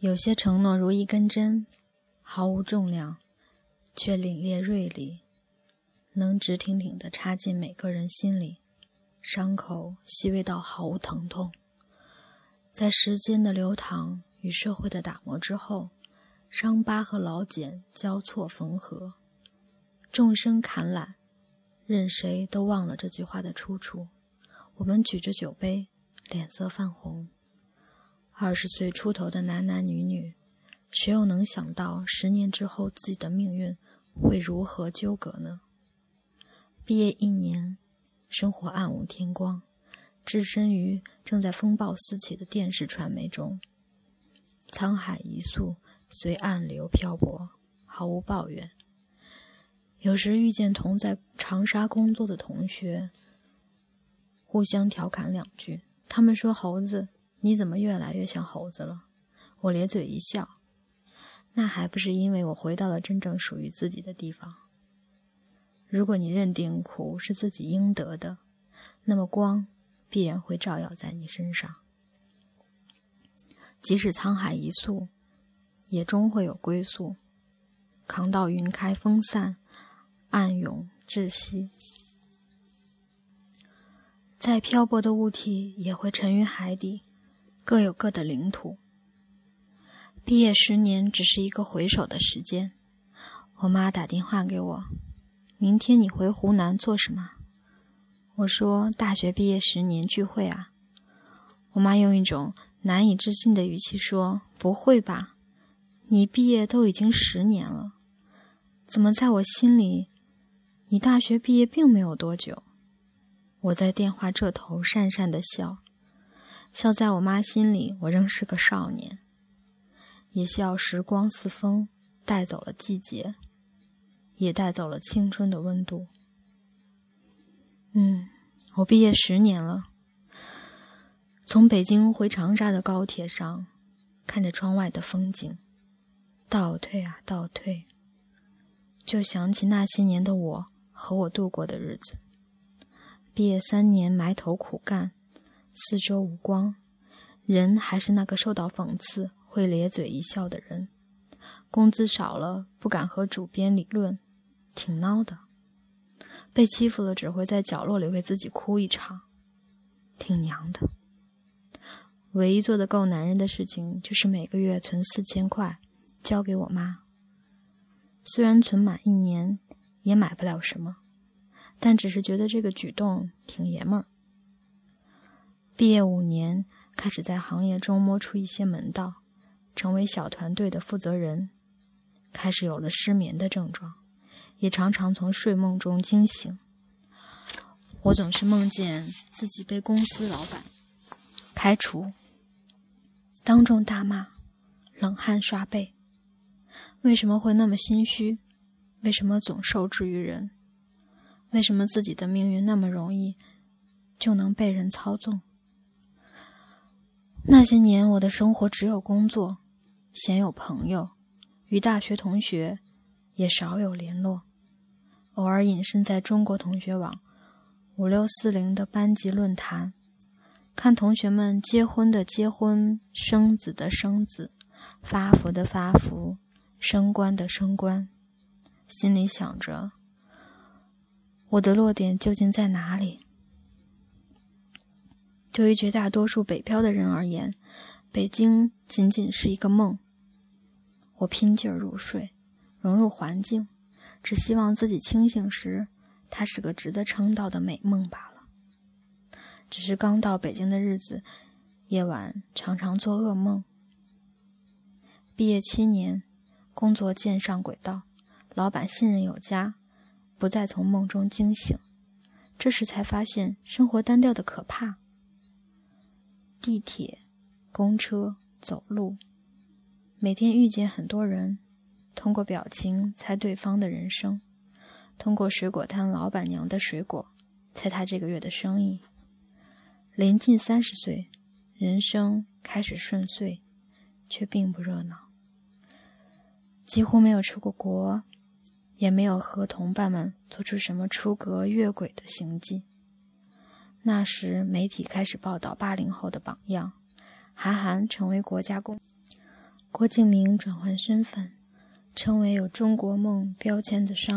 有些承诺如一根针，毫无重量，却凛冽锐利，能直挺挺地插进每个人心里，伤口细微到毫无疼痛。在时间的流淌与社会的打磨之后，伤疤和老茧交错缝合，众生坎缆，任谁都忘了这句话的出处。我们举着酒杯，脸色泛红。二十岁出头的男男女女，谁又能想到十年之后自己的命运会如何纠葛呢？毕业一年，生活暗无天光，置身于正在风暴四起的电视传媒中，沧海一粟，随暗流漂泊，毫无抱怨。有时遇见同在长沙工作的同学，互相调侃两句，他们说：“猴子。”你怎么越来越像猴子了？我咧嘴一笑，那还不是因为我回到了真正属于自己的地方。如果你认定苦是自己应得的，那么光必然会照耀在你身上。即使沧海一粟，也终会有归宿。扛到云开风散，暗涌窒息。再漂泊的物体也会沉于海底。各有各的领土。毕业十年只是一个回首的时间。我妈打电话给我：“明天你回湖南做什么？”我说：“大学毕业十年聚会啊。”我妈用一种难以置信的语气说：“不会吧？你毕业都已经十年了，怎么在我心里，你大学毕业并没有多久？”我在电话这头讪讪的笑。笑在我妈心里，我仍是个少年；也笑时光似风，带走了季节，也带走了青春的温度。嗯，我毕业十年了。从北京回长沙的高铁上，看着窗外的风景，倒退啊倒退，就想起那些年的我和我度过的日子。毕业三年，埋头苦干。四周无光，人还是那个受到讽刺会咧嘴一笑的人。工资少了，不敢和主编理论，挺孬的。被欺负了，只会在角落里为自己哭一场，挺娘的。唯一做的够男人的事情，就是每个月存四千块交给我妈。虽然存满一年也买不了什么，但只是觉得这个举动挺爷们儿。毕业五年，开始在行业中摸出一些门道，成为小团队的负责人，开始有了失眠的症状，也常常从睡梦中惊醒。我总是梦见自己被公司老板开除，当众大骂，冷汗刷背。为什么会那么心虚？为什么总受制于人？为什么自己的命运那么容易就能被人操纵？那些年，我的生活只有工作，鲜有朋友，与大学同学也少有联络，偶尔隐身在中国同学网五六四零的班级论坛，看同学们结婚的结婚，生子的生子，发福的发福，升官的升官，心里想着，我的落点究竟在哪里？对于绝大多数北漂的人而言，北京仅仅是一个梦。我拼劲儿入睡，融入环境，只希望自己清醒时，它是个值得称道的美梦罢了。只是刚到北京的日子，夜晚常常做噩梦。毕业七年，工作渐上轨道，老板信任有加，不再从梦中惊醒。这时才发现生活单调的可怕。地铁、公车、走路，每天遇见很多人，通过表情猜对方的人生，通过水果摊老板娘的水果猜他这个月的生意。临近三十岁，人生开始顺遂，却并不热闹。几乎没有出过国，也没有和同伴们做出什么出格越轨的行迹。那时，媒体开始报道八零后的榜样，韩寒成为国家公郭敬明转换身份，成为有中国梦标签的商。